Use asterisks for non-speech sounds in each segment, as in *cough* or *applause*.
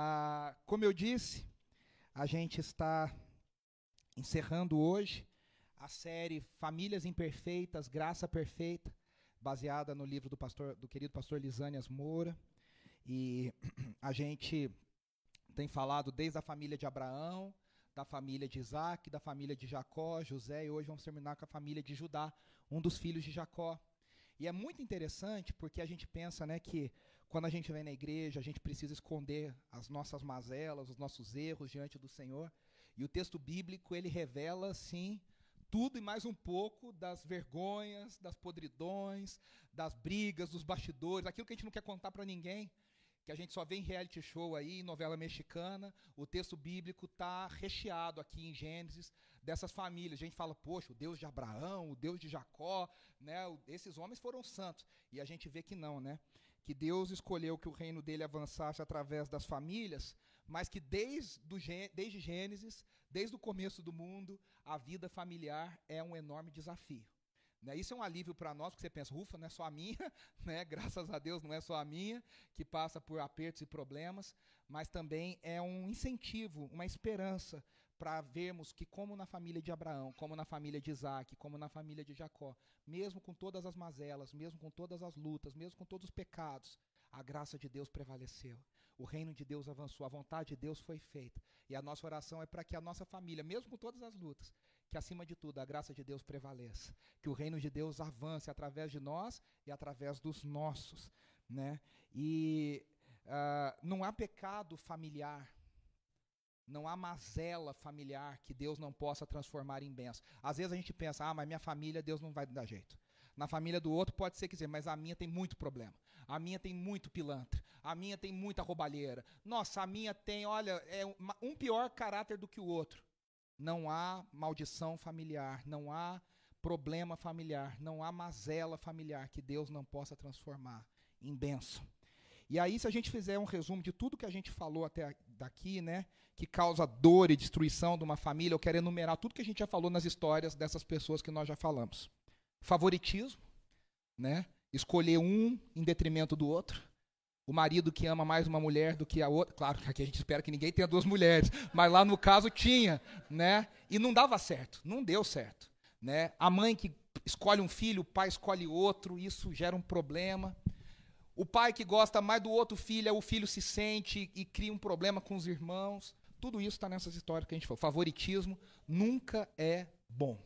Ah, como eu disse, a gente está encerrando hoje a série Famílias Imperfeitas, Graça Perfeita, baseada no livro do pastor, do querido pastor Lisânias Moura. E *clears throat* a gente tem falado desde a família de Abraão, da família de Isaac, da família de Jacó, José, e hoje vamos terminar com a família de Judá, um dos filhos de Jacó. E é muito interessante porque a gente pensa né, que quando a gente vem na igreja, a gente precisa esconder as nossas mazelas, os nossos erros diante do Senhor. E o texto bíblico, ele revela, sim, tudo e mais um pouco das vergonhas, das podridões, das brigas, dos bastidores, aquilo que a gente não quer contar para ninguém que a gente só vê em reality show aí, novela mexicana, o texto bíblico está recheado aqui em Gênesis dessas famílias. A gente fala, poxa, o Deus de Abraão, o Deus de Jacó, né, esses homens foram santos. E a gente vê que não, né? Que Deus escolheu que o reino dele avançasse através das famílias, mas que desde, do, desde Gênesis, desde o começo do mundo, a vida familiar é um enorme desafio. Né? Isso é um alívio para nós, porque você pensa, ufa, não é só a minha, *laughs* né? graças a Deus não é só a minha, que passa por apertos e problemas, mas também é um incentivo, uma esperança para vermos que, como na família de Abraão, como na família de Isaac, como na família de Jacó, mesmo com todas as mazelas, mesmo com todas as lutas, mesmo com todos os pecados, a graça de Deus prevaleceu. O reino de Deus avançou, a vontade de Deus foi feita. E a nossa oração é para que a nossa família, mesmo com todas as lutas, que acima de tudo a graça de Deus prevaleça, que o reino de Deus avance através de nós e através dos nossos, né? E uh, não há pecado familiar, não há mazela familiar que Deus não possa transformar em bênção. Às vezes a gente pensa, ah, mas minha família Deus não vai dar jeito. Na família do outro pode ser que dizer, mas a minha tem muito problema. A minha tem muito pilantra. A minha tem muita roubalheira. Nossa, a minha tem, olha, é um pior caráter do que o outro não há maldição familiar, não há problema familiar, não há mazela familiar que Deus não possa transformar em bênção. E aí, se a gente fizer um resumo de tudo que a gente falou até daqui, né, que causa dor e destruição de uma família, eu quero enumerar tudo que a gente já falou nas histórias dessas pessoas que nós já falamos. Favoritismo, né, escolher um em detrimento do outro o marido que ama mais uma mulher do que a outra. Claro que aqui a gente espera que ninguém tenha duas *laughs* mulheres, mas lá no caso tinha, né? E não dava certo, não deu certo, né? A mãe que escolhe um filho, o pai escolhe outro, isso gera um problema. O pai que gosta mais do outro filho, o filho se sente e cria um problema com os irmãos. Tudo isso está nessas histórias que a gente falou. Favoritismo nunca é bom.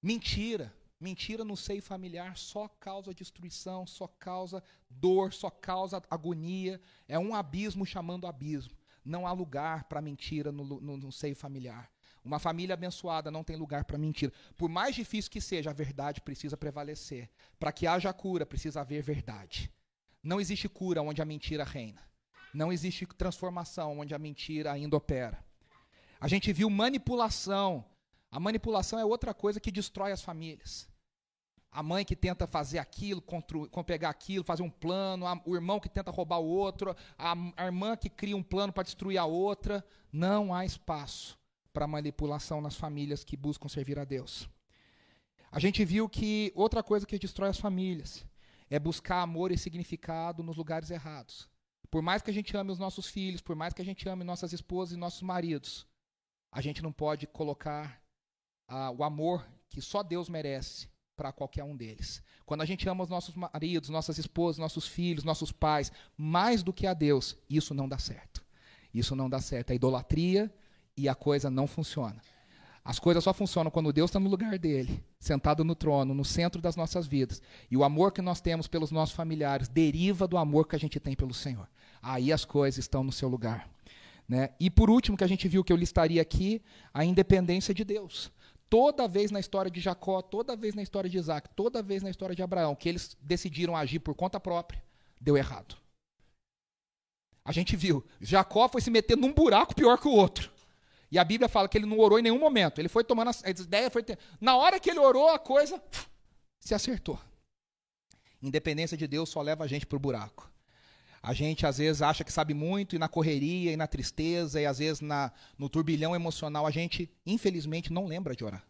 Mentira. Mentira no seio familiar só causa destruição, só causa dor, só causa agonia. É um abismo chamando abismo. Não há lugar para mentira no, no, no, seio familiar. Uma família abençoada não tem lugar para mentira. Por mais difícil que seja, a verdade precisa prevalecer. Para que haja cura, precisa haver verdade. Não existe cura onde a mentira reina. Não existe transformação onde a mentira ainda opera. A gente viu manipulação a manipulação é outra coisa que destrói as famílias. A mãe que tenta fazer aquilo, pegar aquilo, fazer um plano, o irmão que tenta roubar o outro, a, a irmã que cria um plano para destruir a outra. Não há espaço para manipulação nas famílias que buscam servir a Deus. A gente viu que outra coisa que destrói as famílias é buscar amor e significado nos lugares errados. Por mais que a gente ame os nossos filhos, por mais que a gente ame nossas esposas e nossos maridos, a gente não pode colocar ah, o amor que só Deus merece para qualquer um deles. Quando a gente ama os nossos maridos, nossas esposas, nossos filhos, nossos pais, mais do que a Deus, isso não dá certo. Isso não dá certo. É idolatria e a coisa não funciona. As coisas só funcionam quando Deus está no lugar dele, sentado no trono, no centro das nossas vidas. E o amor que nós temos pelos nossos familiares deriva do amor que a gente tem pelo Senhor. Aí as coisas estão no seu lugar. Né? E por último, que a gente viu que eu listaria aqui, a independência de Deus. Toda vez na história de Jacó, toda vez na história de Isaac, toda vez na história de Abraão, que eles decidiram agir por conta própria, deu errado. A gente viu, Jacó foi se meter num buraco pior que o outro. E a Bíblia fala que ele não orou em nenhum momento. Ele foi tomando as, as ideias, foi ter... na hora que ele orou, a coisa se acertou. Independência de Deus só leva a gente para o buraco. A gente às vezes acha que sabe muito e na correria e na tristeza e às vezes na, no turbilhão emocional a gente, infelizmente, não lembra de orar.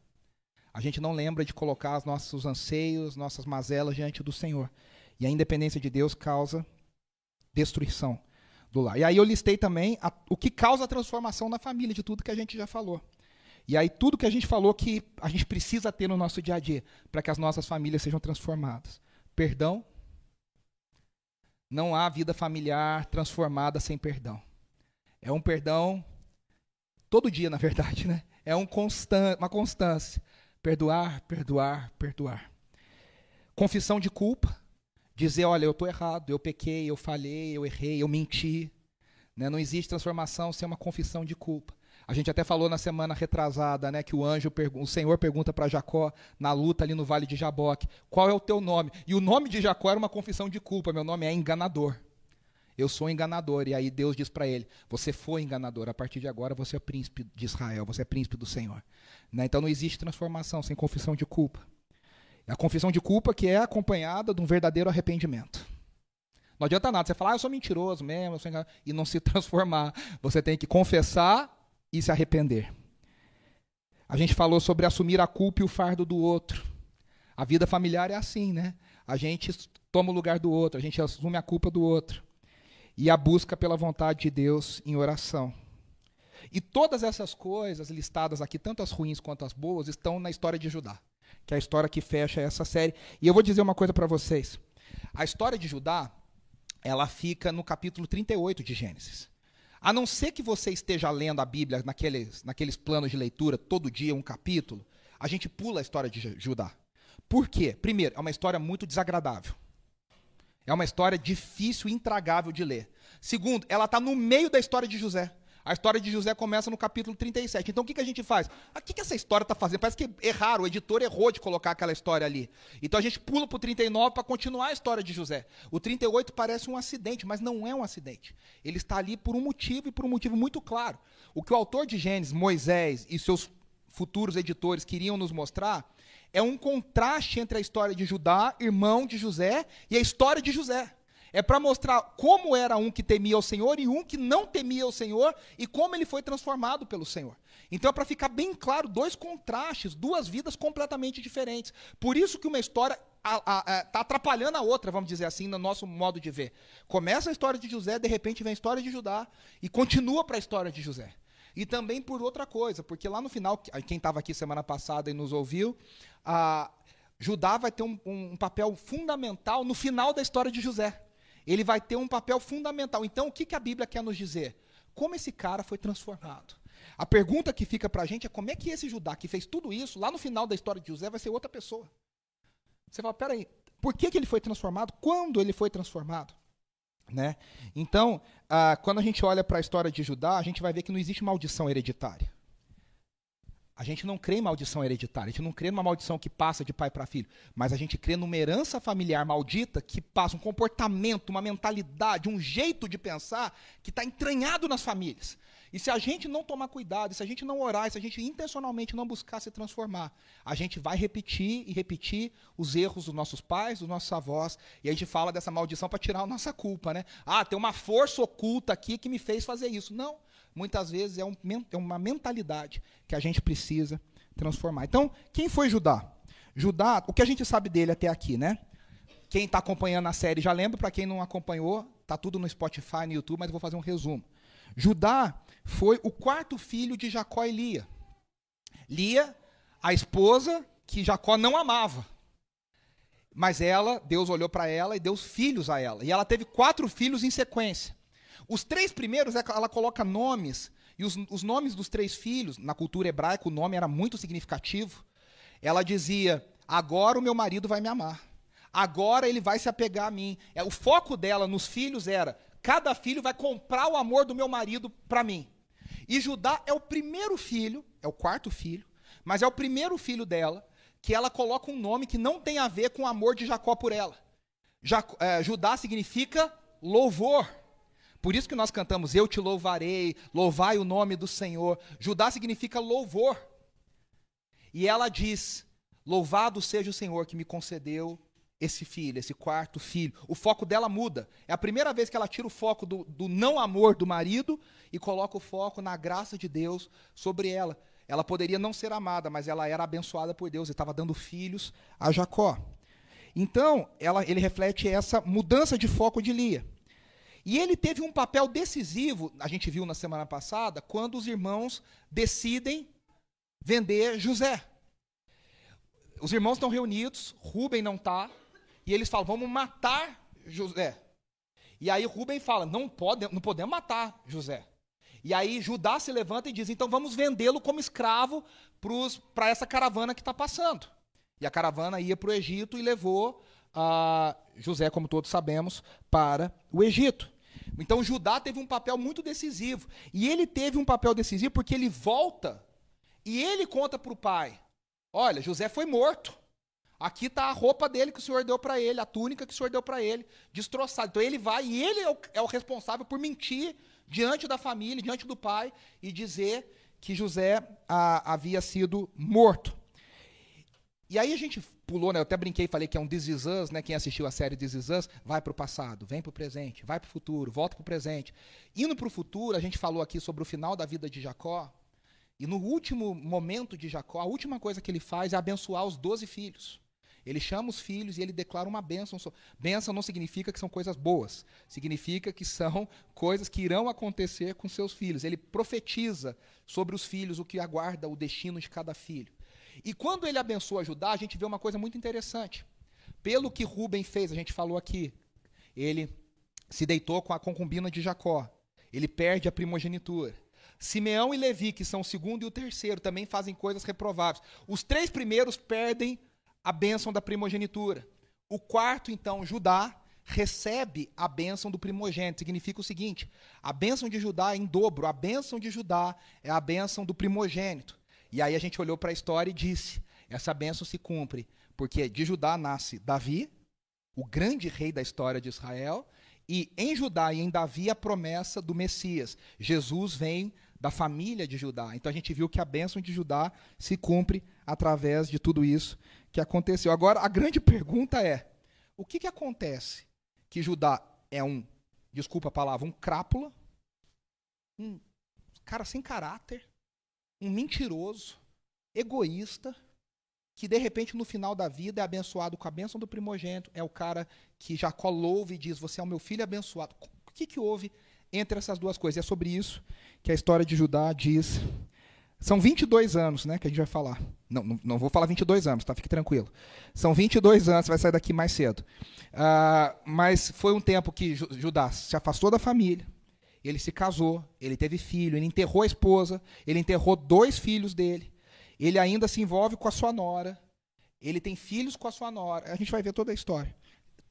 A gente não lembra de colocar os nossos anseios, nossas mazelas diante do Senhor. E a independência de Deus causa destruição. Do lar. E aí eu listei também a, o que causa a transformação na família, de tudo que a gente já falou. E aí tudo que a gente falou que a gente precisa ter no nosso dia a dia para que as nossas famílias sejam transformadas. Perdão. Não há vida familiar transformada sem perdão. É um perdão todo dia, na verdade, né? É um uma constância. Perdoar, perdoar, perdoar. Confissão de culpa. Dizer, olha, eu estou errado, eu pequei, eu falhei, eu errei, eu menti. Né? Não existe transformação sem uma confissão de culpa. A gente até falou na semana retrasada, né, que o anjo, o Senhor pergunta para Jacó na luta ali no vale de Jaboque, qual é o teu nome? E o nome de Jacó era uma confissão de culpa, meu nome é enganador. Eu sou enganador. E aí Deus diz para ele: Você foi enganador. A partir de agora você é príncipe de Israel. Você é príncipe do Senhor. Né? Então não existe transformação sem confissão de culpa. A confissão de culpa que é acompanhada de um verdadeiro arrependimento. Não adianta nada você falar, ah, eu sou mentiroso mesmo, eu sou e não se *laughs* transformar. Você tem que confessar e se arrepender. A gente falou sobre assumir a culpa e o fardo do outro. A vida familiar é assim, né? A gente toma o lugar do outro, a gente assume a culpa do outro. E a busca pela vontade de Deus em oração. E todas essas coisas listadas aqui, tanto as ruins quanto as boas, estão na história de Judá, que é a história que fecha essa série. E eu vou dizer uma coisa para vocês. A história de Judá, ela fica no capítulo 38 de Gênesis. A não ser que você esteja lendo a Bíblia naqueles, naqueles planos de leitura, todo dia um capítulo, a gente pula a história de Judá. Por quê? Primeiro, é uma história muito desagradável. É uma história difícil e intragável de ler. Segundo, ela está no meio da história de José. A história de José começa no capítulo 37. Então o que, que a gente faz? Ah, o que, que essa história está fazendo? Parece que erraram, o editor errou de colocar aquela história ali. Então a gente pula para o 39 para continuar a história de José. O 38 parece um acidente, mas não é um acidente. Ele está ali por um motivo e por um motivo muito claro. O que o autor de Gênesis, Moisés e seus futuros editores queriam nos mostrar é um contraste entre a história de Judá, irmão de José, e a história de José. É para mostrar como era um que temia o Senhor e um que não temia o Senhor e como ele foi transformado pelo Senhor. Então é para ficar bem claro dois contrastes, duas vidas completamente diferentes. Por isso que uma história está atrapalhando a outra, vamos dizer assim, no nosso modo de ver. Começa a história de José, de repente vem a história de Judá e continua para a história de José. E também por outra coisa, porque lá no final, quem estava aqui semana passada e nos ouviu, a, Judá vai ter um, um papel fundamental no final da história de José ele vai ter um papel fundamental. Então, o que, que a Bíblia quer nos dizer? Como esse cara foi transformado? A pergunta que fica para a gente é como é que esse Judá que fez tudo isso, lá no final da história de José, vai ser outra pessoa? Você fala, peraí, por que, que ele foi transformado? Quando ele foi transformado? Né? Então, ah, quando a gente olha para a história de Judá, a gente vai ver que não existe maldição hereditária. A gente não crê em maldição hereditária, a gente não crê numa maldição que passa de pai para filho, mas a gente crê numa herança familiar maldita que passa um comportamento, uma mentalidade, um jeito de pensar que está entranhado nas famílias. E se a gente não tomar cuidado, se a gente não orar, se a gente intencionalmente não buscar se transformar, a gente vai repetir e repetir os erros dos nossos pais, dos nossos avós, e a gente fala dessa maldição para tirar a nossa culpa, né? Ah, tem uma força oculta aqui que me fez fazer isso. Não muitas vezes é, um, é uma mentalidade que a gente precisa transformar. Então, quem foi Judá? Judá, o que a gente sabe dele até aqui, né? Quem está acompanhando a série já lembra, para quem não acompanhou, tá tudo no Spotify, no YouTube, mas eu vou fazer um resumo. Judá foi o quarto filho de Jacó e Lia. Lia, a esposa que Jacó não amava. Mas ela, Deus olhou para ela e deu filhos a ela. E ela teve quatro filhos em sequência. Os três primeiros, é ela coloca nomes, e os, os nomes dos três filhos, na cultura hebraica, o nome era muito significativo. Ela dizia: Agora o meu marido vai me amar. Agora ele vai se apegar a mim. É, o foco dela nos filhos era: cada filho vai comprar o amor do meu marido para mim. E Judá é o primeiro filho, é o quarto filho, mas é o primeiro filho dela que ela coloca um nome que não tem a ver com o amor de Jacó por ela. é, Judá significa louvor. Por isso que nós cantamos Eu te louvarei, louvai o nome do Senhor. Judá significa louvor. E ela diz: Louvado seja o Senhor que me concedeu esse filho, esse quarto filho. O foco dela muda. É a primeira vez que ela tira o foco do, do não amor do marido e coloca o foco na graça de Deus sobre ela. Ela poderia não ser amada, mas ela era abençoada por Deus e estava dando filhos a Jacó. Então, ela, ele reflete essa mudança de foco de Lia. E ele teve um papel decisivo, a gente viu na semana passada, quando os irmãos decidem vender José. Os irmãos estão reunidos, Rubem não está, e eles falam: vamos matar José. E aí Rubem fala: não, pode, não podemos matar José. E aí Judá se levanta e diz: então vamos vendê-lo como escravo para essa caravana que está passando. E a caravana ia para o Egito e levou uh, José, como todos sabemos, para o Egito. Então Judá teve um papel muito decisivo. E ele teve um papel decisivo porque ele volta e ele conta para o pai: Olha, José foi morto. Aqui está a roupa dele que o Senhor deu para ele, a túnica que o Senhor deu para ele, destroçada. Então ele vai e ele é o, é o, responsável por mentir diante da família, diante do pai, e dizer que José a, havia sido morto. E aí a gente pulou, né? Eu até brinquei e falei que é um This Is Us, né? Quem assistiu a série This Is Us, vai para o passado, vem para o presente, vai para o futuro, volta para o presente. Indo para o futuro, a gente falou aqui sobre o final da vida de Jacó. E no último momento de Jacó, a última coisa que ele faz é abençoar os doze filhos. Ele chama os filhos e ele declara uma bênção. Bênção não significa que são coisas boas, significa que são coisas que irão acontecer com seus filhos. Ele profetiza sobre os filhos o que aguarda o destino de cada filho. E quando ele abençoa Judá, a gente vê uma coisa muito interessante. Pelo que Rubem fez, a gente falou aqui, ele se deitou com a concubina de Jacó. Ele perde a primogenitura. Simeão e Levi, que são o segundo e o terceiro, também fazem coisas reprováveis. Os três primeiros perdem a bênção da primogenitura. O quarto, então, Judá, recebe a bênção do primogênito. Significa o seguinte: a bênção de Judá é em dobro. A bênção de Judá é a bênção do primogênito. E aí a gente olhou para a história e disse: essa bênção se cumpre, porque de Judá nasce Davi, o grande rei da história de Israel, e em Judá e em Davi a promessa do Messias. Jesus vem da família de Judá. Então a gente viu que a bênção de Judá se cumpre através de tudo isso que aconteceu. Agora, a grande pergunta é: o que, que acontece? Que Judá é um, desculpa a palavra, um crápula, um cara sem caráter, um mentiroso, egoísta, que de repente no final da vida é abençoado com a bênção do primogênito, é o cara que Jacó louva e diz: Você é o meu filho abençoado. O que, que houve entre essas duas coisas? E é sobre isso que a história de Judá diz. São 22 anos né, que a gente vai falar. Não, não, não vou falar 22 anos, tá? Fique tranquilo. São 22 anos, você vai sair daqui mais cedo. Uh, mas foi um tempo que Judá se afastou da família, ele se casou, ele teve filho, ele enterrou a esposa, ele enterrou dois filhos dele, ele ainda se envolve com a sua nora, ele tem filhos com a sua nora. A gente vai ver toda a história.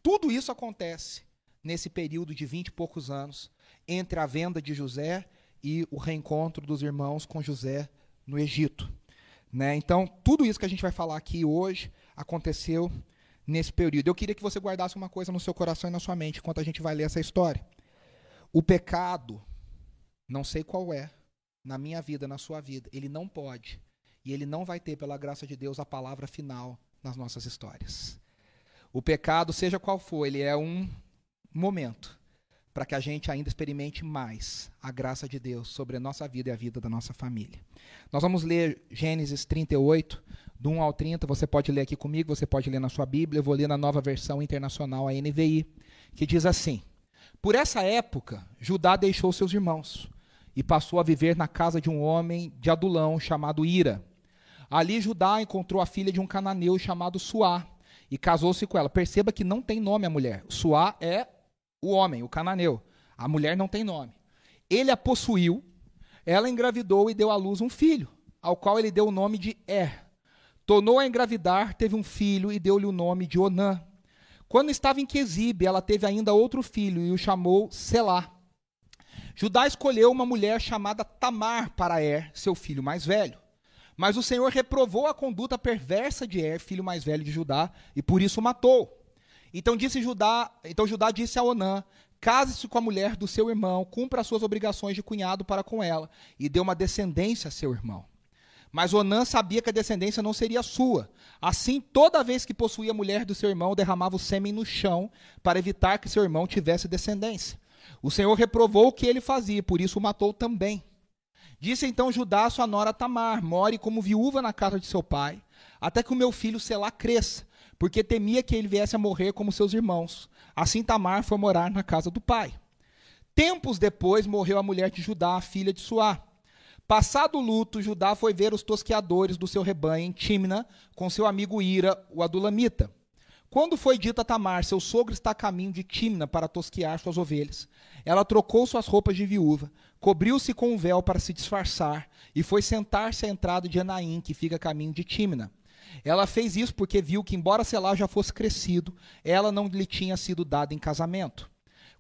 Tudo isso acontece nesse período de vinte e poucos anos, entre a venda de José e o reencontro dos irmãos com José no Egito. Né? Então, tudo isso que a gente vai falar aqui hoje aconteceu nesse período. Eu queria que você guardasse uma coisa no seu coração e na sua mente enquanto a gente vai ler essa história. O pecado, não sei qual é, na minha vida, na sua vida, ele não pode e ele não vai ter, pela graça de Deus, a palavra final nas nossas histórias. O pecado, seja qual for, ele é um momento para que a gente ainda experimente mais a graça de Deus sobre a nossa vida e a vida da nossa família. Nós vamos ler Gênesis 38, do 1 ao 30. Você pode ler aqui comigo, você pode ler na sua Bíblia. Eu vou ler na nova versão internacional, a NVI, que diz assim: por essa época, Judá deixou seus irmãos e passou a viver na casa de um homem de Adulão chamado Ira. Ali Judá encontrou a filha de um cananeu chamado Suá e casou-se com ela. Perceba que não tem nome a mulher. Suá é o homem, o cananeu. A mulher não tem nome. Ele a possuiu, ela engravidou e deu à luz um filho, ao qual ele deu o nome de Er. Tornou a engravidar, teve um filho e deu-lhe o nome de Onã. Quando estava em Quesibe, ela teve ainda outro filho e o chamou Selá. Judá escolheu uma mulher chamada Tamar para Er, seu filho mais velho. Mas o Senhor reprovou a conduta perversa de Er, filho mais velho de Judá, e por isso o matou. Então disse Judá, então Judá disse a Onã: Case-se com a mulher do seu irmão, cumpra as suas obrigações de cunhado para com ela, e dê uma descendência a seu irmão. Mas Onã sabia que a descendência não seria sua. Assim, toda vez que possuía a mulher do seu irmão, derramava o sêmen no chão para evitar que seu irmão tivesse descendência. O Senhor reprovou o que ele fazia, por isso o matou também. Disse então Judá a sua nora Tamar: More como viúva na casa de seu pai, até que o meu filho Selá cresça, porque temia que ele viesse a morrer como seus irmãos. Assim Tamar foi morar na casa do pai. Tempos depois morreu a mulher de Judá, a filha de Suá. Passado o luto, Judá foi ver os tosqueadores do seu rebanho em Timna com seu amigo Ira, o adulamita. Quando foi dito a Tamar, seu sogro está a caminho de Timna para tosquear suas ovelhas, ela trocou suas roupas de viúva, cobriu-se com um véu para se disfarçar e foi sentar-se à entrada de Anaim, que fica a caminho de Timna. Ela fez isso porque viu que, embora Selá já fosse crescido, ela não lhe tinha sido dada em casamento.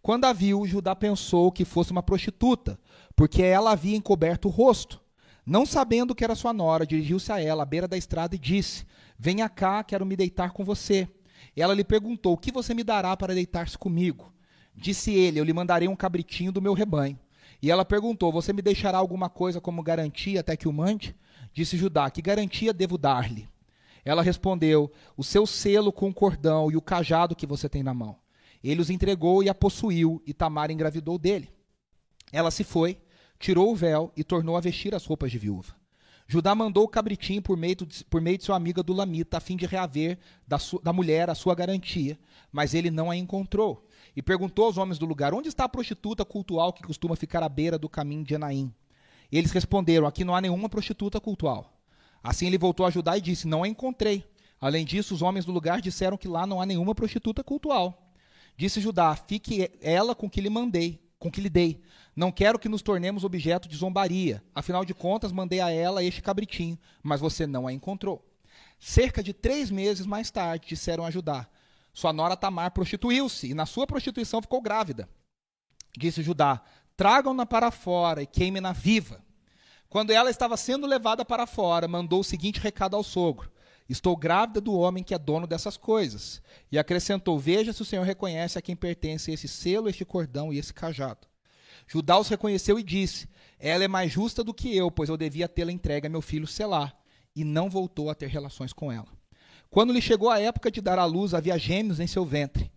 Quando a viu, Judá pensou que fosse uma prostituta, porque ela havia encoberto o rosto. Não sabendo que era sua nora, dirigiu-se a ela à beira da estrada e disse: Venha cá, quero me deitar com você. Ela lhe perguntou: O que você me dará para deitar-se comigo? Disse ele: Eu lhe mandarei um cabritinho do meu rebanho. E ela perguntou: Você me deixará alguma coisa como garantia até que o mande? Disse Judá: Que garantia devo dar-lhe? Ela respondeu: O seu selo com o cordão e o cajado que você tem na mão. Ele os entregou e a possuiu, e Tamar engravidou dele. Ela se foi, tirou o véu e tornou a vestir as roupas de viúva. Judá mandou o cabritinho por meio, de, por meio de sua amiga Dulamita, a fim de reaver da, su, da mulher a sua garantia, mas ele não a encontrou. E perguntou aos homens do lugar: Onde está a prostituta cultual que costuma ficar à beira do caminho de Enaim? Eles responderam: Aqui não há nenhuma prostituta cultual. Assim ele voltou a Judá e disse: Não a encontrei. Além disso, os homens do lugar disseram que lá não há nenhuma prostituta cultual. Disse Judá: Fique ela com que lhe mandei, com que lhe dei. Não quero que nos tornemos objeto de zombaria. Afinal de contas, mandei a ela este cabritinho, mas você não a encontrou. Cerca de três meses mais tarde, disseram a Judá: Sua nora Tamar prostituiu-se e na sua prostituição ficou grávida. Disse Judá: Tragam-na para fora e queimem-na viva. Quando ela estava sendo levada para fora, mandou o seguinte recado ao sogro: Estou grávida do homem que é dono dessas coisas. E acrescentou: Veja se o Senhor reconhece a quem pertence esse selo, este cordão e esse cajado. Judá os reconheceu e disse: Ela é mais justa do que eu, pois eu devia tê-la entregue a meu filho Selá. E não voltou a ter relações com ela. Quando lhe chegou a época de dar à luz, havia gêmeos em seu ventre.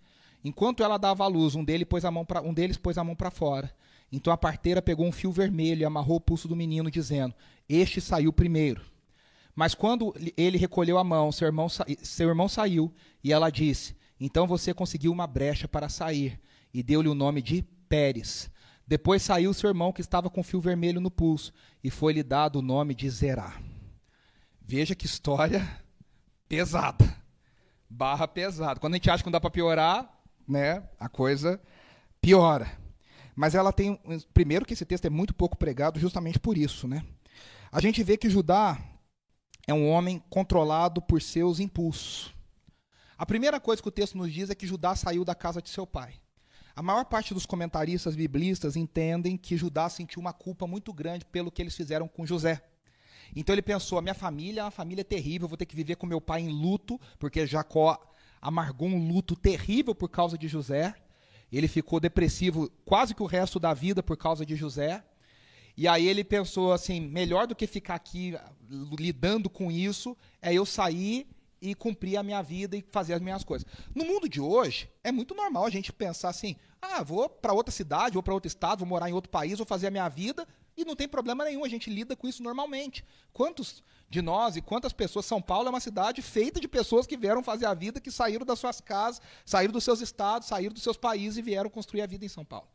Enquanto ela dava à luz, um, dele pôs pra, um deles pôs a mão para fora então a parteira pegou um fio vermelho e amarrou o pulso do menino, dizendo: Este saiu primeiro. Mas quando ele recolheu a mão, seu irmão, seu irmão saiu, e ela disse: Então você conseguiu uma brecha para sair, e deu-lhe o nome de Pérez. Depois saiu seu irmão, que estava com fio vermelho no pulso, e foi-lhe dado o nome de Zerá. Veja que história pesada. Barra pesada. Quando a gente acha que não dá para piorar, né, a coisa piora. Mas ela tem. Primeiro, que esse texto é muito pouco pregado justamente por isso. Né? A gente vê que Judá é um homem controlado por seus impulsos. A primeira coisa que o texto nos diz é que Judá saiu da casa de seu pai. A maior parte dos comentaristas biblistas entendem que Judá sentiu uma culpa muito grande pelo que eles fizeram com José. Então ele pensou: a minha família é uma família terrível, vou ter que viver com meu pai em luto, porque Jacó amargou um luto terrível por causa de José. Ele ficou depressivo quase que o resto da vida por causa de José. E aí ele pensou assim: melhor do que ficar aqui lidando com isso, é eu sair e cumprir a minha vida e fazer as minhas coisas. No mundo de hoje, é muito normal a gente pensar assim: ah, vou para outra cidade, vou para outro estado, vou morar em outro país, vou fazer a minha vida e não tem problema nenhum, a gente lida com isso normalmente. Quantos de nós e quantas pessoas. São Paulo é uma cidade feita de pessoas que vieram fazer a vida, que saíram das suas casas, saíram dos seus estados, saíram dos seus países e vieram construir a vida em São Paulo.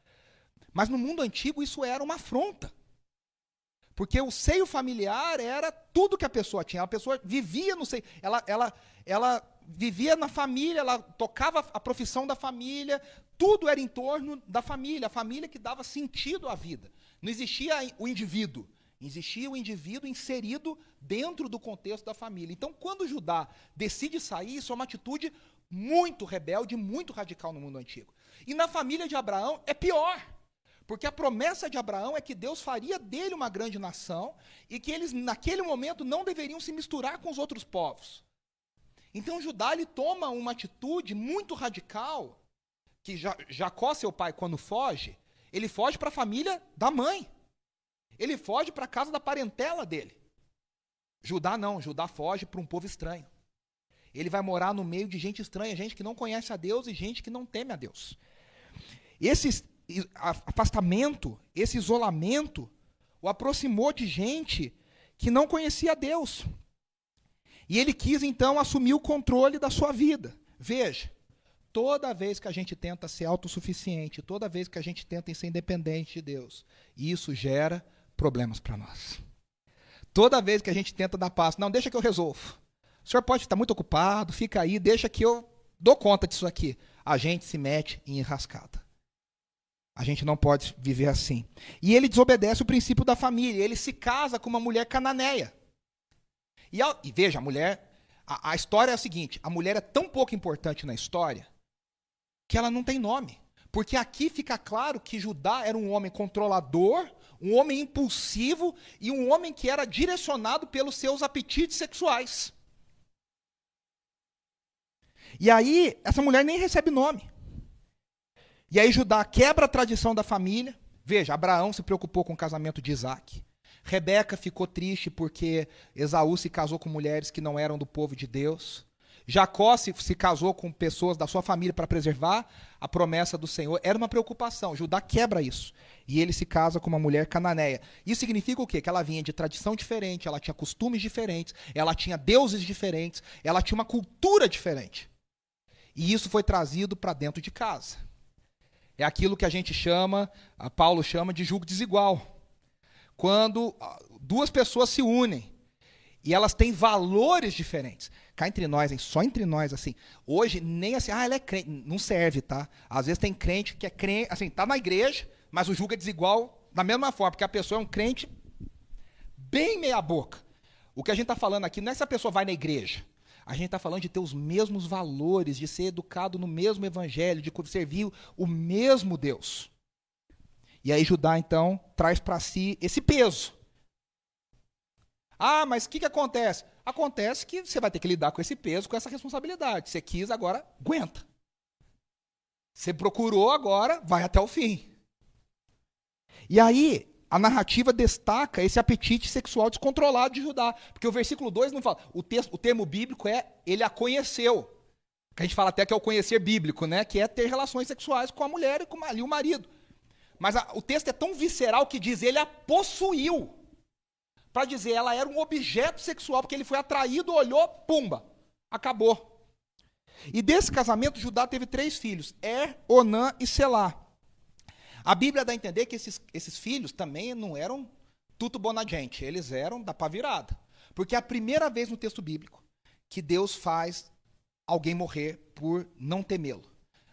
Mas no mundo antigo isso era uma afronta. Porque o seio familiar era tudo que a pessoa tinha. A pessoa vivia no seio. Ela, ela, ela vivia na família, ela tocava a profissão da família, tudo era em torno da família, a família que dava sentido à vida. Não existia o indivíduo. Existia o indivíduo inserido dentro do contexto da família. Então, quando Judá decide sair, isso é uma atitude muito rebelde, muito radical no mundo antigo. E na família de Abraão é pior. Porque a promessa de Abraão é que Deus faria dele uma grande nação e que eles, naquele momento, não deveriam se misturar com os outros povos. Então Judá ele toma uma atitude muito radical, que Jacó, seu pai, quando foge, ele foge para a família da mãe. Ele foge para a casa da parentela dele. Judá não, Judá foge para um povo estranho. Ele vai morar no meio de gente estranha, gente que não conhece a Deus e gente que não teme a Deus. Esse afastamento, esse isolamento, o aproximou de gente que não conhecia Deus. E ele quis então assumir o controle da sua vida. Veja, toda vez que a gente tenta ser autossuficiente, toda vez que a gente tenta ser independente de Deus, isso gera problemas para nós. Toda vez que a gente tenta dar passo, não, deixa que eu resolvo. O senhor pode estar muito ocupado, fica aí, deixa que eu dou conta disso aqui. A gente se mete em enrascada. A gente não pode viver assim. E ele desobedece o princípio da família. Ele se casa com uma mulher cananeia. E, e veja, a mulher. A, a história é a seguinte: a mulher é tão pouco importante na história que ela não tem nome. Porque aqui fica claro que Judá era um homem controlador, um homem impulsivo e um homem que era direcionado pelos seus apetites sexuais. E aí, essa mulher nem recebe nome. E aí Judá quebra a tradição da família. Veja, Abraão se preocupou com o casamento de Isaac. Rebeca ficou triste porque Esaú se casou com mulheres que não eram do povo de Deus. Jacó se, se casou com pessoas da sua família para preservar a promessa do Senhor. Era uma preocupação. Judá quebra isso. E ele se casa com uma mulher cananeia. Isso significa o quê? Que ela vinha de tradição diferente, ela tinha costumes diferentes, ela tinha deuses diferentes, ela tinha uma cultura diferente. E isso foi trazido para dentro de casa. É aquilo que a gente chama, a Paulo chama de julgo desigual. Quando ah, duas pessoas se unem e elas têm valores diferentes. Cá entre nós, hein? só entre nós, assim. Hoje, nem assim, ah, ela é crente. Não serve, tá? Às vezes tem crente que é crente, assim, tá na igreja, mas o julgo é desigual da mesma forma, porque a pessoa é um crente bem meia-boca. O que a gente está falando aqui não é se a pessoa vai na igreja. A gente está falando de ter os mesmos valores, de ser educado no mesmo evangelho, de servir o mesmo Deus. E aí Judá, então, traz para si esse peso. Ah, mas o que, que acontece? Acontece que você vai ter que lidar com esse peso, com essa responsabilidade. Você quis, agora aguenta. Você procurou, agora vai até o fim. E aí, a narrativa destaca esse apetite sexual descontrolado de Judá. Porque o versículo 2 não fala. O, texto, o termo bíblico é ele a conheceu. Que a gente fala até que é o conhecer bíblico, né? Que é ter relações sexuais com a mulher e com ali, o marido. Mas a, o texto é tão visceral que diz ele a possuiu. Para dizer, ela era um objeto sexual, porque ele foi atraído, olhou, pumba, acabou. E desse casamento, Judá teve três filhos: Er, Onã e Selá. A Bíblia dá a entender que esses, esses filhos também não eram tudo bona gente, eles eram da pá virada. Porque é a primeira vez no texto bíblico que Deus faz alguém morrer por não temê-lo.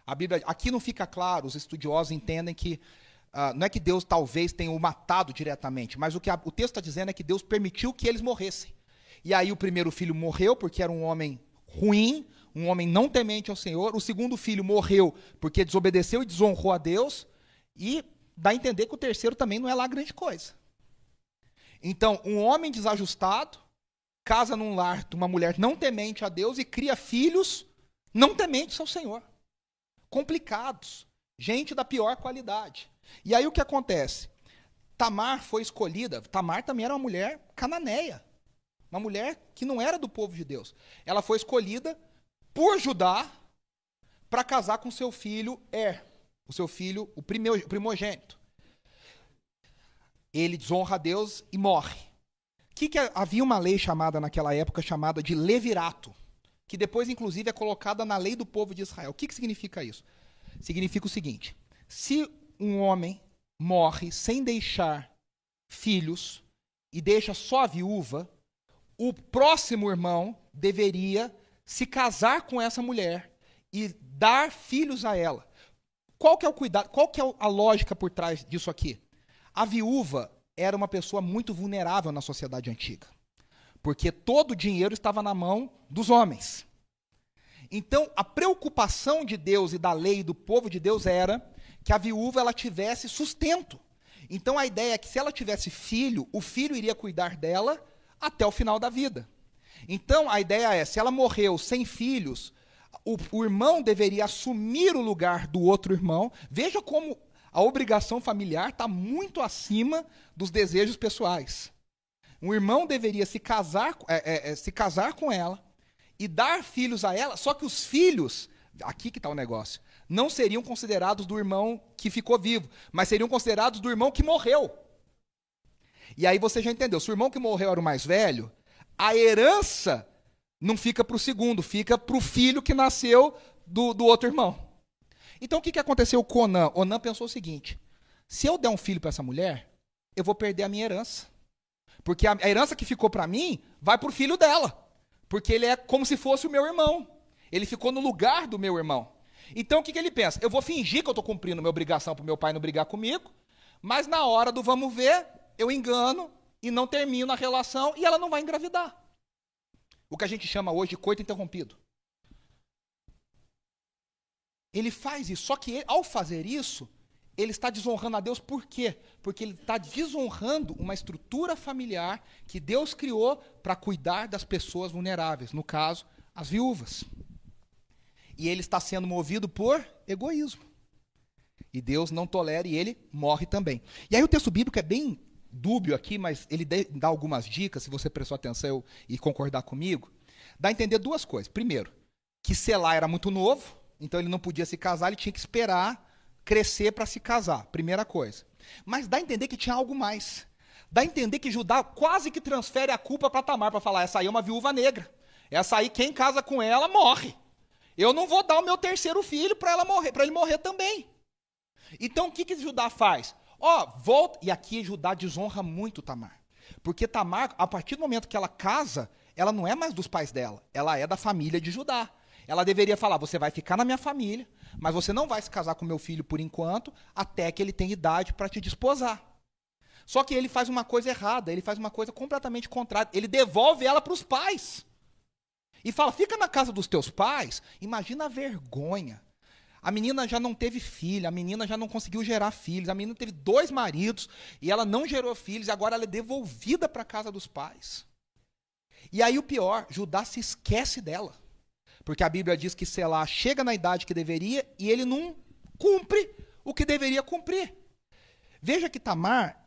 A Bíblia, aqui não fica claro, os estudiosos entendem que uh, não é que Deus talvez tenha o matado diretamente, mas o que a, o texto está dizendo é que Deus permitiu que eles morressem. E aí o primeiro filho morreu porque era um homem ruim, um homem não temente ao Senhor. O segundo filho morreu porque desobedeceu e desonrou a Deus. E dá a entender que o terceiro também não é lá grande coisa. Então, um homem desajustado casa num lar de uma mulher não temente a Deus e cria filhos não tementes ao Senhor. Complicados. Gente da pior qualidade. E aí o que acontece? Tamar foi escolhida. Tamar também era uma mulher cananeia. Uma mulher que não era do povo de Deus. Ela foi escolhida por Judá para casar com seu filho Er o seu filho, o primogênito. Ele desonra a Deus e morre. Que que havia uma lei chamada naquela época chamada de levirato, que depois inclusive é colocada na lei do povo de Israel. O que, que significa isso? Significa o seguinte: se um homem morre sem deixar filhos e deixa só a viúva, o próximo irmão deveria se casar com essa mulher e dar filhos a ela. Qual que é o cuidado? Qual que é a lógica por trás disso aqui? A viúva era uma pessoa muito vulnerável na sociedade antiga, porque todo o dinheiro estava na mão dos homens. Então, a preocupação de Deus e da lei do povo de Deus era que a viúva ela tivesse sustento. Então, a ideia é que se ela tivesse filho, o filho iria cuidar dela até o final da vida. Então, a ideia é, se ela morreu sem filhos, o, o irmão deveria assumir o lugar do outro irmão. Veja como a obrigação familiar está muito acima dos desejos pessoais. Um irmão deveria se casar, é, é, é, se casar com ela e dar filhos a ela, só que os filhos, aqui que está o negócio, não seriam considerados do irmão que ficou vivo, mas seriam considerados do irmão que morreu. E aí você já entendeu, se o irmão que morreu era o mais velho, a herança não fica para o segundo, fica para o filho que nasceu do, do outro irmão. Então o que, que aconteceu com Onan? Onan pensou o seguinte: se eu der um filho para essa mulher, eu vou perder a minha herança. Porque a, a herança que ficou para mim vai para o filho dela. Porque ele é como se fosse o meu irmão. Ele ficou no lugar do meu irmão. Então o que, que ele pensa? Eu vou fingir que eu estou cumprindo minha obrigação para meu pai não brigar comigo, mas na hora do vamos ver, eu engano e não termino a relação e ela não vai engravidar. O que a gente chama hoje de coito interrompido. Ele faz isso, só que ele, ao fazer isso, ele está desonrando a Deus por quê? Porque ele está desonrando uma estrutura familiar que Deus criou para cuidar das pessoas vulneráveis, no caso, as viúvas. E ele está sendo movido por egoísmo. E Deus não tolera e ele morre também. E aí o texto bíblico é bem dúbio aqui, mas ele dá algumas dicas, se você prestou atenção e concordar comigo. Dá a entender duas coisas. Primeiro, que Selá era muito novo, então ele não podia se casar, ele tinha que esperar crescer para se casar, primeira coisa. Mas dá a entender que tinha algo mais. Dá a entender que Judá quase que transfere a culpa para Tamar, para falar: essa aí é uma viúva negra. Essa aí, quem casa com ela, morre. Eu não vou dar o meu terceiro filho para ela morrer, para ele morrer também. Então o que, que Judá faz? Ó, oh, volta. E aqui Judá desonra muito Tamar. Porque Tamar, a partir do momento que ela casa, ela não é mais dos pais dela, ela é da família de Judá. Ela deveria falar: você vai ficar na minha família, mas você não vai se casar com meu filho por enquanto, até que ele tenha idade para te desposar. Só que ele faz uma coisa errada, ele faz uma coisa completamente contrária. Ele devolve ela para os pais. E fala: fica na casa dos teus pais. Imagina a vergonha. A menina já não teve filho, a menina já não conseguiu gerar filhos, a menina teve dois maridos e ela não gerou filhos, e agora ela é devolvida para a casa dos pais. E aí o pior, Judá se esquece dela. Porque a Bíblia diz que Selá chega na idade que deveria e ele não cumpre o que deveria cumprir. Veja que Tamar,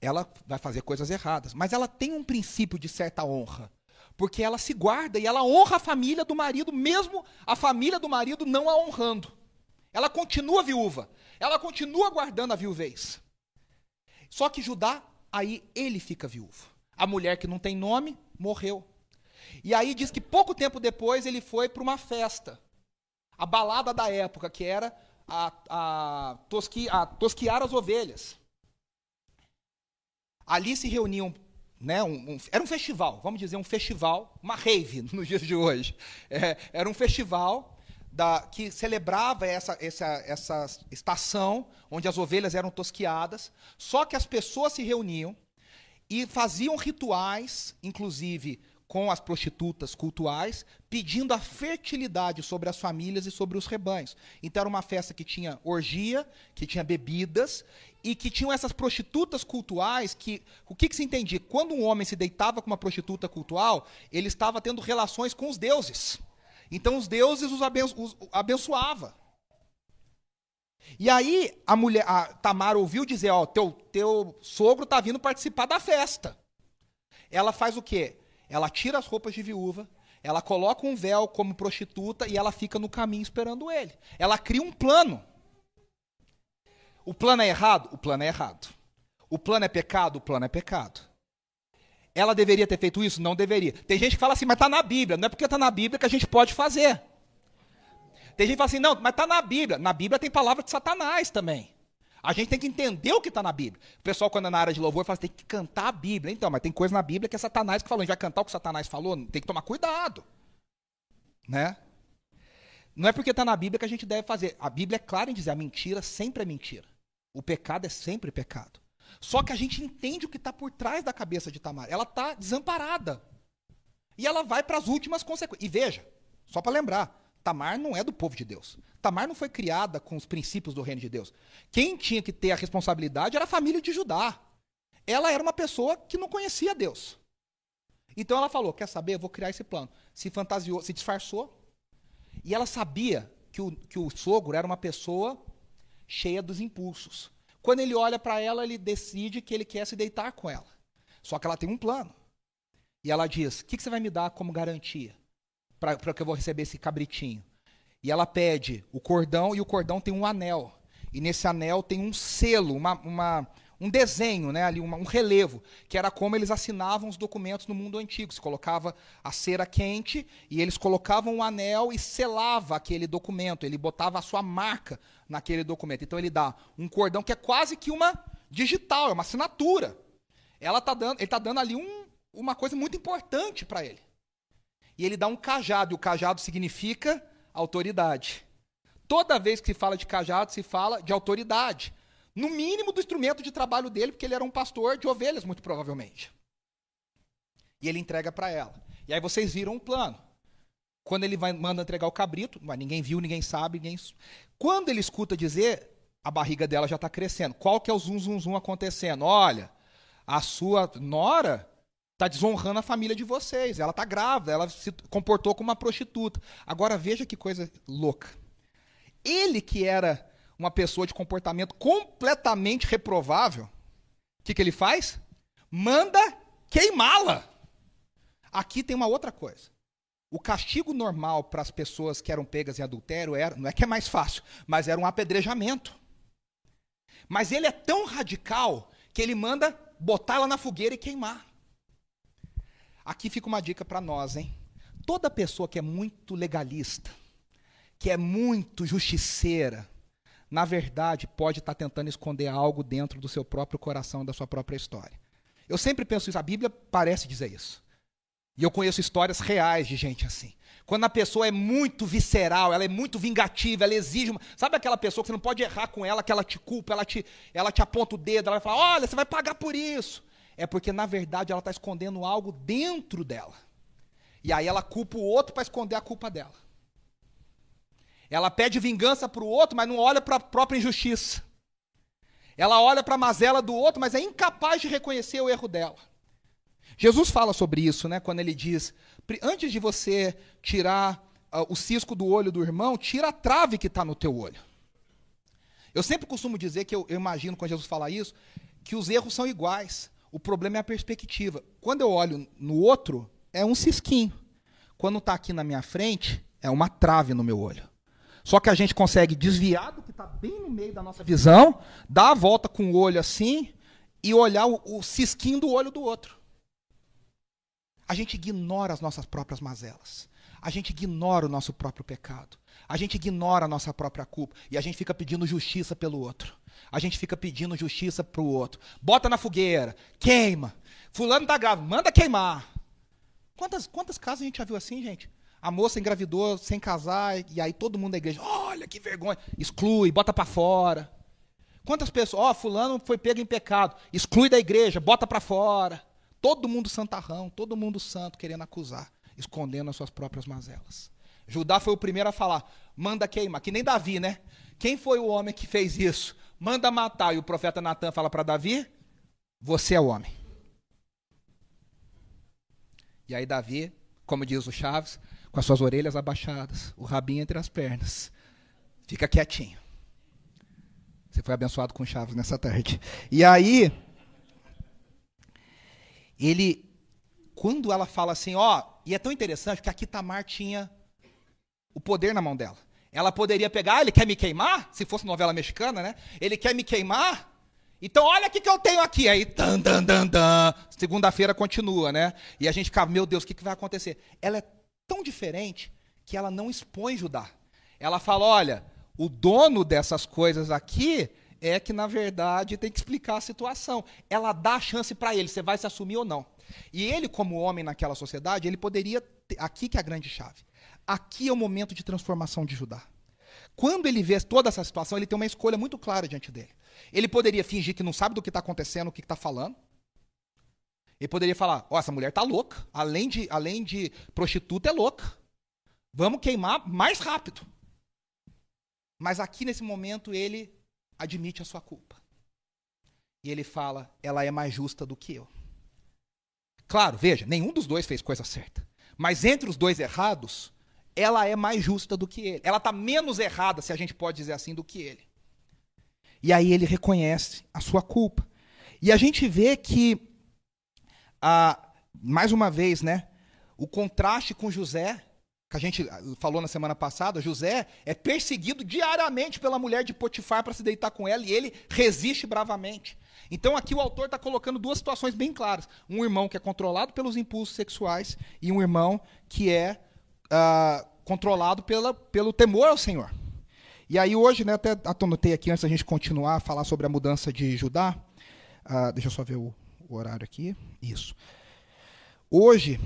ela vai fazer coisas erradas, mas ela tem um princípio de certa honra. Porque ela se guarda e ela honra a família do marido, mesmo a família do marido não a honrando. Ela continua viúva. Ela continua guardando a viuvez. Só que Judá, aí ele fica viúvo. A mulher que não tem nome morreu. E aí diz que pouco tempo depois ele foi para uma festa. A balada da época, que era a, a, tosqui, a tosquiar as ovelhas. Ali se reuniam, né, um, um, era um festival, vamos dizer, um festival, uma rave *laughs* nos dias de hoje. É, era um festival da, que celebrava essa, essa, essa estação onde as ovelhas eram tosquiadas, só que as pessoas se reuniam e faziam rituais, inclusive com as prostitutas cultuais, pedindo a fertilidade sobre as famílias e sobre os rebanhos. Então era uma festa que tinha orgia, que tinha bebidas e que tinham essas prostitutas cultuais que o que, que se entendia? Quando um homem se deitava com uma prostituta cultual, ele estava tendo relações com os deuses. Então os deuses os, abenço, os abençoava. E aí a mulher, a Tamar ouviu dizer, ó, teu teu sogro está vindo participar da festa. Ela faz o quê? Ela tira as roupas de viúva, ela coloca um véu como prostituta e ela fica no caminho esperando ele. Ela cria um plano. O plano é errado? O plano é errado. O plano é pecado? O plano é pecado. Ela deveria ter feito isso? Não deveria. Tem gente que fala assim, mas está na Bíblia. Não é porque está na Bíblia que a gente pode fazer. Tem gente que fala assim, não, mas está na Bíblia. Na Bíblia tem palavra de Satanás também. A gente tem que entender o que está na Bíblia. O pessoal, quando é na área de louvor, fala assim, tem que cantar a Bíblia. Então, mas tem coisa na Bíblia que é Satanás que falou. A gente vai cantar o que Satanás falou? Tem que tomar cuidado. Né? Não é porque está na Bíblia que a gente deve fazer. A Bíblia é clara em dizer a mentira sempre é mentira. O pecado é sempre pecado. Só que a gente entende o que está por trás da cabeça de Tamar. Ela está desamparada. E ela vai para as últimas consequências. E veja, só para lembrar, Tamar não é do povo de Deus. Tamar não foi criada com os princípios do reino de Deus. Quem tinha que ter a responsabilidade era a família de Judá. Ela era uma pessoa que não conhecia Deus. Então ela falou: Quer saber? Eu vou criar esse plano. Se fantasiou, se disfarçou. E ela sabia que o, que o sogro era uma pessoa cheia dos impulsos. Quando ele olha para ela, ele decide que ele quer se deitar com ela. Só que ela tem um plano. E ela diz: O que, que você vai me dar como garantia para que eu vou receber esse cabritinho? E ela pede o cordão, e o cordão tem um anel. E nesse anel tem um selo, uma, uma, um desenho, né, ali uma, um relevo, que era como eles assinavam os documentos no mundo antigo. Se colocava a cera quente e eles colocavam um anel e selava aquele documento. Ele botava a sua marca naquele documento. Então ele dá um cordão que é quase que uma digital, é uma assinatura. Ela tá dando, ele está dando ali um, uma coisa muito importante para ele. E ele dá um cajado, e o cajado significa autoridade. Toda vez que se fala de cajado, se fala de autoridade no mínimo do instrumento de trabalho dele, porque ele era um pastor de ovelhas, muito provavelmente. E ele entrega para ela. E aí vocês viram um plano. Quando ele vai, manda entregar o cabrito, mas ninguém viu, ninguém sabe, ninguém. Quando ele escuta dizer, a barriga dela já está crescendo. Qual que é o zum zum zum acontecendo? Olha, a sua nora está desonrando a família de vocês. Ela está grávida, ela se comportou como uma prostituta. Agora veja que coisa louca. Ele que era uma pessoa de comportamento completamente reprovável, o que, que ele faz? Manda queimá-la. Aqui tem uma outra coisa. O castigo normal para as pessoas que eram pegas em adultério era, não é que é mais fácil, mas era um apedrejamento. Mas ele é tão radical que ele manda botar ela na fogueira e queimar. Aqui fica uma dica para nós, hein? Toda pessoa que é muito legalista, que é muito justiceira, na verdade, pode estar tentando esconder algo dentro do seu próprio coração, da sua própria história. Eu sempre penso isso, a Bíblia parece dizer isso. E eu conheço histórias reais de gente assim. Quando a pessoa é muito visceral, ela é muito vingativa, ela exige. Uma... Sabe aquela pessoa que você não pode errar com ela, que ela te culpa, ela te, ela te aponta o dedo, ela vai falar: olha, você vai pagar por isso. É porque, na verdade, ela está escondendo algo dentro dela. E aí ela culpa o outro para esconder a culpa dela. Ela pede vingança para o outro, mas não olha para a própria injustiça. Ela olha para a mazela do outro, mas é incapaz de reconhecer o erro dela. Jesus fala sobre isso, né, quando ele diz: antes de você tirar uh, o cisco do olho do irmão, tira a trave que está no teu olho. Eu sempre costumo dizer que eu, eu imagino, quando Jesus fala isso, que os erros são iguais. O problema é a perspectiva. Quando eu olho no outro, é um cisquinho. Quando está aqui na minha frente, é uma trave no meu olho. Só que a gente consegue desviar do que está bem no meio da nossa visão, dar a volta com o olho assim e olhar o, o cisquinho do olho do outro. A gente ignora as nossas próprias mazelas. A gente ignora o nosso próprio pecado. A gente ignora a nossa própria culpa. E a gente fica pedindo justiça pelo outro. A gente fica pedindo justiça para o outro. Bota na fogueira, queima. Fulano está grávida, manda queimar. Quantas, quantas casas a gente já viu assim, gente? A moça engravidou sem casar, e aí todo mundo da igreja, olha que vergonha, exclui, bota para fora. Quantas pessoas, ó, oh, fulano foi pego em pecado, exclui da igreja, bota para fora. Todo mundo santarrão, todo mundo santo querendo acusar, escondendo as suas próprias mazelas. Judá foi o primeiro a falar, manda queimar, que nem Davi, né? Quem foi o homem que fez isso? Manda matar. E o profeta Natan fala para Davi, você é o homem. E aí Davi, como diz o Chaves, com as suas orelhas abaixadas, o rabinho entre as pernas. Fica quietinho. Você foi abençoado com chaves nessa tarde. E aí, ele, quando ela fala assim, ó, e é tão interessante que aqui Tamar tinha o poder na mão dela. Ela poderia pegar, ah, ele quer me queimar? Se fosse novela mexicana, né? Ele quer me queimar? Então olha o que, que eu tenho aqui. Aí, tan, tan, tan. Segunda-feira continua, né? E a gente fica, meu Deus, o que, que vai acontecer? Ela é tão diferente que ela não expõe Judá. Ela fala: olha, o dono dessas coisas aqui é que, na verdade, tem que explicar a situação. Ela dá a chance para ele, você vai se assumir ou não. E ele, como homem naquela sociedade, ele poderia. Ter, aqui que é a grande chave. Aqui é o momento de transformação de Judá. Quando ele vê toda essa situação, ele tem uma escolha muito clara diante dele. Ele poderia fingir que não sabe do que está acontecendo, o que está falando. Ele poderia falar: Ó, oh, essa mulher tá louca. Além de, além de prostituta, é louca. Vamos queimar mais rápido. Mas aqui nesse momento ele admite a sua culpa. E ele fala: ela é mais justa do que eu. Claro, veja, nenhum dos dois fez coisa certa. Mas entre os dois errados, ela é mais justa do que ele. Ela está menos errada, se a gente pode dizer assim, do que ele. E aí ele reconhece a sua culpa. E a gente vê que mais uma vez, né? O contraste com José, que a gente ah, falou na semana passada, José é perseguido diariamente pela mulher de Potifar para se deitar com ela e ele resiste bravamente. Então aqui o autor está colocando duas situações bem claras: um irmão que é controlado pelos impulsos sexuais e um irmão que é uh, controlado pela, pelo temor ao Senhor. E aí hoje, né, até anotei aqui antes da gente continuar a falar sobre a mudança de Judá. Uh, deixa eu só ver o, o horário aqui. Isso. Hoje,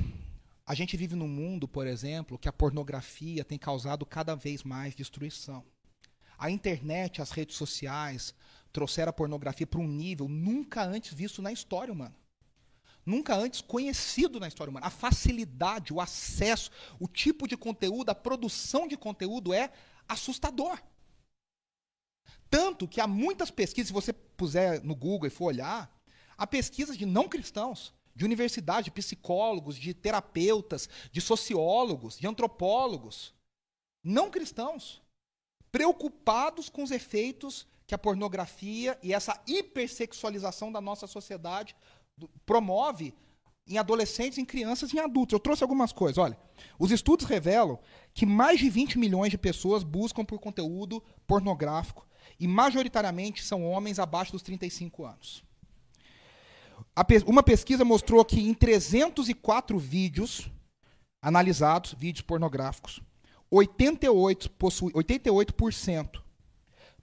a gente vive num mundo, por exemplo, que a pornografia tem causado cada vez mais destruição. A internet, as redes sociais trouxeram a pornografia para um nível nunca antes visto na história humana. Nunca antes conhecido na história humana. A facilidade, o acesso, o tipo de conteúdo, a produção de conteúdo é assustador. Tanto que há muitas pesquisas, se você puser no Google e for olhar, há pesquisas de não cristãos, de universidade, de psicólogos, de terapeutas, de sociólogos, de antropólogos, não cristãos, preocupados com os efeitos que a pornografia e essa hipersexualização da nossa sociedade promove em adolescentes, em crianças e em adultos. Eu trouxe algumas coisas. Olha, os estudos revelam que mais de 20 milhões de pessoas buscam por conteúdo pornográfico e majoritariamente são homens abaixo dos 35 anos. Uma pesquisa mostrou que em 304 vídeos analisados, vídeos pornográficos, 88%, possui, 88%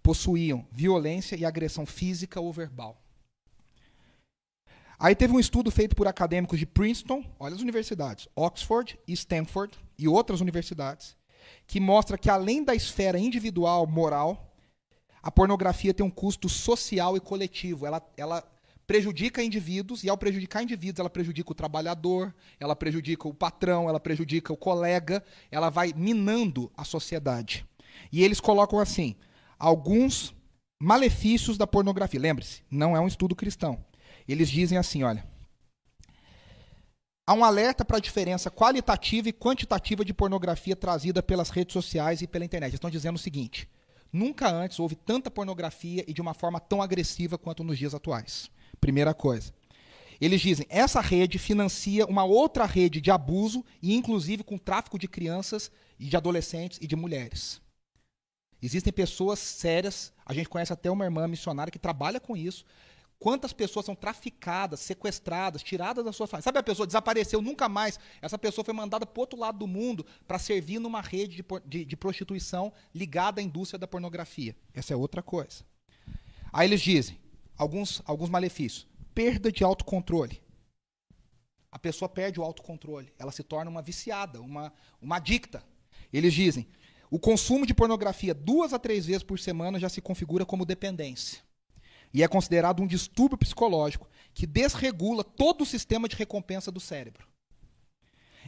possuíam violência e agressão física ou verbal. Aí teve um estudo feito por acadêmicos de Princeton, olha as universidades, Oxford e Stanford e outras universidades, que mostra que além da esfera individual, moral, a pornografia tem um custo social e coletivo. Ela, ela prejudica indivíduos e ao prejudicar indivíduos, ela prejudica o trabalhador, ela prejudica o patrão, ela prejudica o colega, ela vai minando a sociedade. E eles colocam assim: alguns malefícios da pornografia. Lembre-se, não é um estudo cristão. Eles dizem assim, olha, há um alerta para a diferença qualitativa e quantitativa de pornografia trazida pelas redes sociais e pela internet. Eles estão dizendo o seguinte: Nunca antes houve tanta pornografia e de uma forma tão agressiva quanto nos dias atuais. Primeira coisa. Eles dizem: essa rede financia uma outra rede de abuso e, inclusive, com tráfico de crianças e de adolescentes e de mulheres. Existem pessoas sérias, a gente conhece até uma irmã missionária que trabalha com isso, Quantas pessoas são traficadas, sequestradas, tiradas da sua família? Sabe a pessoa desapareceu nunca mais? Essa pessoa foi mandada para outro lado do mundo para servir numa rede de, de, de, prostituição ligada à indústria da pornografia. Essa é outra coisa. Aí eles dizem alguns, alguns malefícios: perda de autocontrole. A pessoa perde o autocontrole, ela se torna uma viciada, uma, uma adicta. Eles dizem: o consumo de pornografia duas a três vezes por semana já se configura como dependência e é considerado um distúrbio psicológico que desregula todo o sistema de recompensa do cérebro.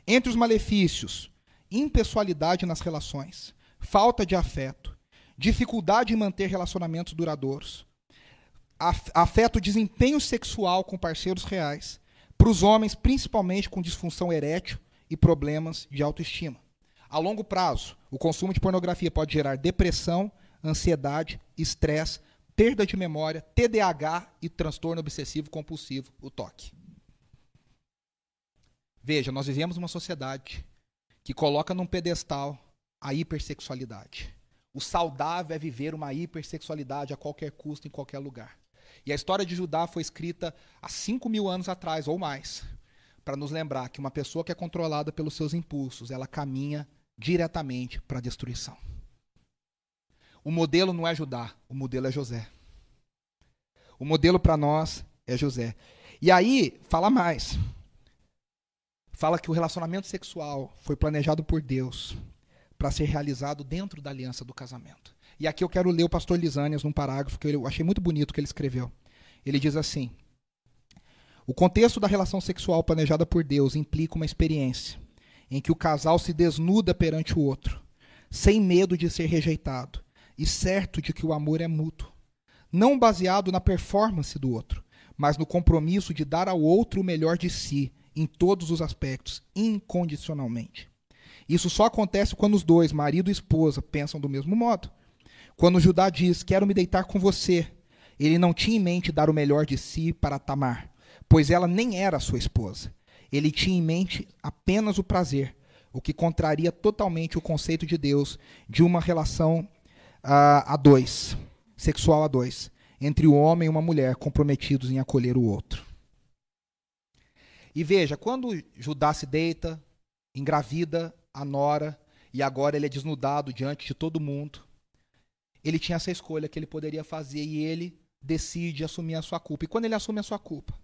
Entre os malefícios, impessoalidade nas relações, falta de afeto, dificuldade em manter relacionamentos duradouros, afeta o desempenho sexual com parceiros reais, para os homens, principalmente com disfunção erétil e problemas de autoestima. A longo prazo, o consumo de pornografia pode gerar depressão, ansiedade, estresse, perda de memória, TDAH e transtorno obsessivo compulsivo, o TOC. Veja, nós vivemos uma sociedade que coloca num pedestal a hipersexualidade. O saudável é viver uma hipersexualidade a qualquer custo, em qualquer lugar. E a história de Judá foi escrita há 5 mil anos atrás ou mais, para nos lembrar que uma pessoa que é controlada pelos seus impulsos, ela caminha diretamente para a destruição. O modelo não é Judá, o modelo é José. O modelo para nós é José. E aí, fala mais. Fala que o relacionamento sexual foi planejado por Deus para ser realizado dentro da aliança do casamento. E aqui eu quero ler o pastor Lisânias num parágrafo que eu achei muito bonito que ele escreveu. Ele diz assim: O contexto da relação sexual planejada por Deus implica uma experiência em que o casal se desnuda perante o outro, sem medo de ser rejeitado, e certo de que o amor é mútuo, não baseado na performance do outro, mas no compromisso de dar ao outro o melhor de si, em todos os aspectos, incondicionalmente. Isso só acontece quando os dois, marido e esposa, pensam do mesmo modo. Quando Judá diz: Quero me deitar com você, ele não tinha em mente dar o melhor de si para Tamar, pois ela nem era sua esposa. Ele tinha em mente apenas o prazer, o que contraria totalmente o conceito de Deus de uma relação uh, a dois, sexual a dois, entre o homem e uma mulher comprometidos em acolher o outro. E veja, quando Judá se deita, engravida a nora, e agora ele é desnudado diante de todo mundo, ele tinha essa escolha que ele poderia fazer e ele decide assumir a sua culpa. E quando ele assume a sua culpa,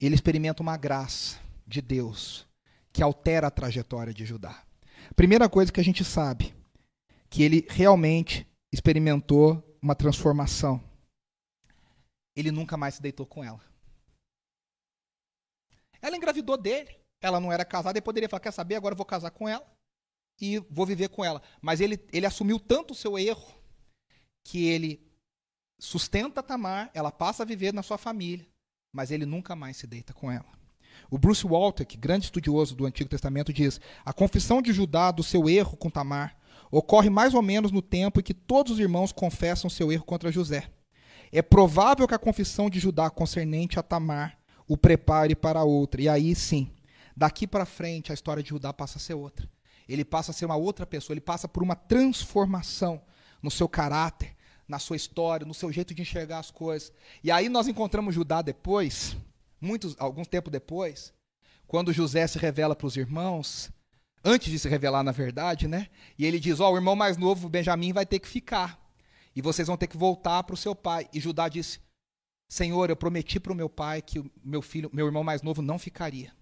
ele experimenta uma graça de Deus que altera a trajetória de Judá. Primeira coisa que a gente sabe, que ele realmente experimentou uma transformação. Ele nunca mais se deitou com ela. Ela engravidou dele. Ela não era casada e poderia falar: quer saber? Agora eu vou casar com ela e vou viver com ela. Mas ele, ele assumiu tanto o seu erro que ele sustenta Tamar, ela passa a viver na sua família, mas ele nunca mais se deita com ela. O Bruce Walter, que grande estudioso do Antigo Testamento, diz: a confissão de Judá do seu erro com Tamar ocorre mais ou menos no tempo em que todos os irmãos confessam seu erro contra José. É provável que a confissão de Judá concernente a Tamar o prepare para outra. E aí sim, daqui para frente a história de Judá passa a ser outra. Ele passa a ser uma outra pessoa, ele passa por uma transformação no seu caráter, na sua história, no seu jeito de enxergar as coisas. E aí nós encontramos Judá depois, muitos, algum tempo depois, quando José se revela para os irmãos, antes de se revelar na verdade, né? E ele diz: Ó, oh, o irmão mais novo, Benjamim, vai ter que ficar. E vocês vão ter que voltar para o seu pai. E Judá disse: Senhor, eu prometi para o meu pai que o meu filho, meu irmão mais novo não ficaria.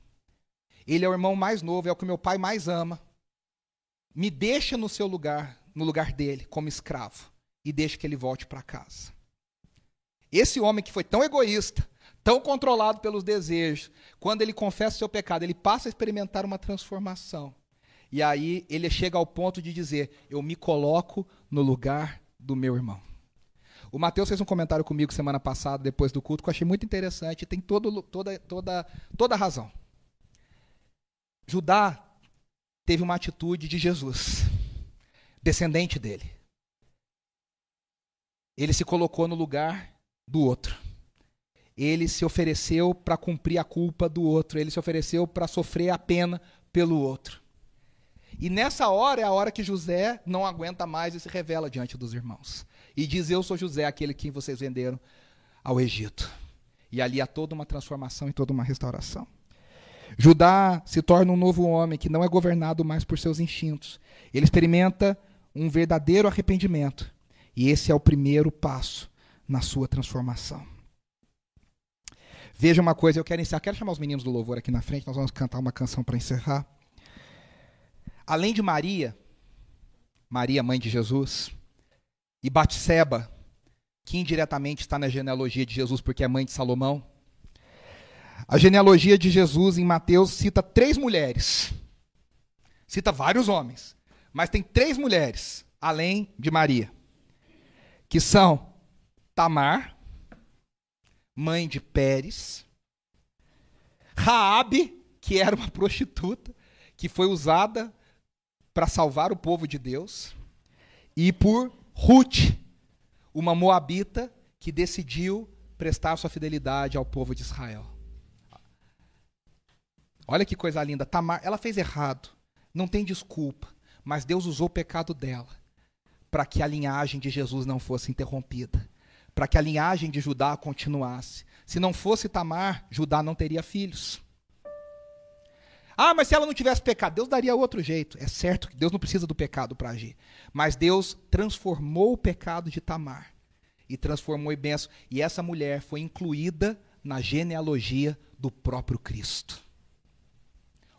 Ele é o irmão mais novo, é o que meu pai mais ama. Me deixa no seu lugar, no lugar dele, como escravo, e deixa que ele volte para casa. Esse homem que foi tão egoísta, tão controlado pelos desejos, quando ele confessa o seu pecado, ele passa a experimentar uma transformação. E aí ele chega ao ponto de dizer: Eu me coloco no lugar do meu irmão. O Mateus fez um comentário comigo semana passada, depois do culto, que eu achei muito interessante e tem todo, toda, toda, toda a razão. Judá teve uma atitude de Jesus, descendente dele. Ele se colocou no lugar do outro. Ele se ofereceu para cumprir a culpa do outro. Ele se ofereceu para sofrer a pena pelo outro. E nessa hora é a hora que José não aguenta mais e se revela diante dos irmãos. E diz: Eu sou José, aquele que vocês venderam ao Egito. E ali há toda uma transformação e toda uma restauração. Judá se torna um novo homem que não é governado mais por seus instintos. Ele experimenta um verdadeiro arrependimento. E esse é o primeiro passo na sua transformação. Veja uma coisa, eu quero encerrar. Quero chamar os meninos do louvor aqui na frente, nós vamos cantar uma canção para encerrar. Além de Maria, Maria, mãe de Jesus, e Batseba, que indiretamente está na genealogia de Jesus porque é mãe de Salomão, a genealogia de Jesus em Mateus cita três mulheres. Cita vários homens, mas tem três mulheres, além de Maria, que são Tamar, mãe de Pérez, Raabe, que era uma prostituta, que foi usada para salvar o povo de Deus, e por Ruth, uma moabita que decidiu prestar sua fidelidade ao povo de Israel. Olha que coisa linda. Tamar, ela fez errado. Não tem desculpa. Mas Deus usou o pecado dela para que a linhagem de Jesus não fosse interrompida. Para que a linhagem de Judá continuasse. Se não fosse Tamar, Judá não teria filhos. Ah, mas se ela não tivesse pecado, Deus daria outro jeito. É certo que Deus não precisa do pecado para agir. Mas Deus transformou o pecado de Tamar e transformou em benção. E essa mulher foi incluída na genealogia do próprio Cristo.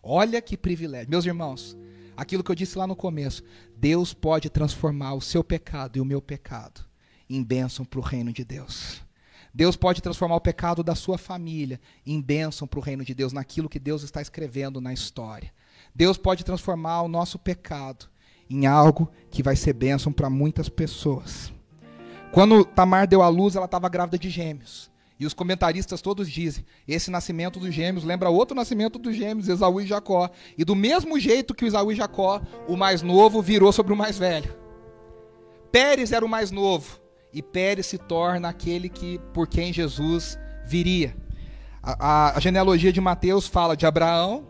Olha que privilégio. Meus irmãos, aquilo que eu disse lá no começo, Deus pode transformar o seu pecado e o meu pecado em bênção para o reino de Deus. Deus pode transformar o pecado da sua família em bênção para o reino de Deus, naquilo que Deus está escrevendo na história. Deus pode transformar o nosso pecado em algo que vai ser bênção para muitas pessoas. Quando Tamar deu à luz, ela estava grávida de gêmeos. E os comentaristas todos dizem: esse nascimento dos gêmeos lembra outro nascimento dos gêmeos, Esaú e Jacó. E do mesmo jeito que o Esaú e Jacó, o mais novo virou sobre o mais velho. Pérez era o mais novo, e Pérez se torna aquele que por quem Jesus viria. A, a, a genealogia de Mateus fala de Abraão,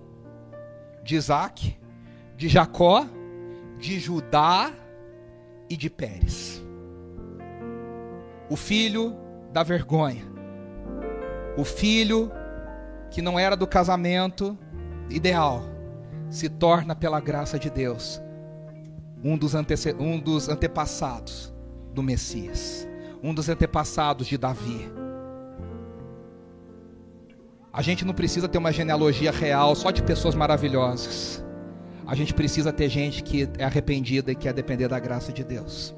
de Isaac de Jacó, de Judá e de Pérez. O filho da vergonha. O filho que não era do casamento ideal se torna, pela graça de Deus, um dos, um dos antepassados do Messias, um dos antepassados de Davi. A gente não precisa ter uma genealogia real só de pessoas maravilhosas. A gente precisa ter gente que é arrependida e quer depender da graça de Deus.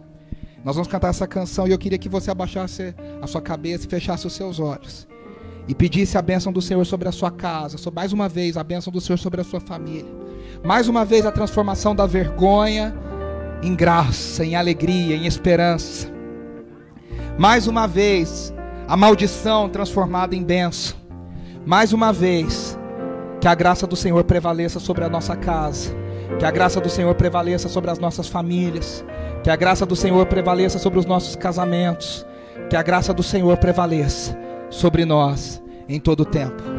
Nós vamos cantar essa canção e eu queria que você abaixasse a sua cabeça e fechasse os seus olhos. E pedisse a bênção do Senhor sobre a sua casa, sobre, mais uma vez a bênção do Senhor sobre a sua família. Mais uma vez a transformação da vergonha em graça, em alegria, em esperança. Mais uma vez a maldição transformada em bênção. Mais uma vez, que a graça do Senhor prevaleça sobre a nossa casa, que a graça do Senhor prevaleça sobre as nossas famílias, que a graça do Senhor prevaleça sobre os nossos casamentos, que a graça do Senhor prevaleça sobre nós em todo o tempo.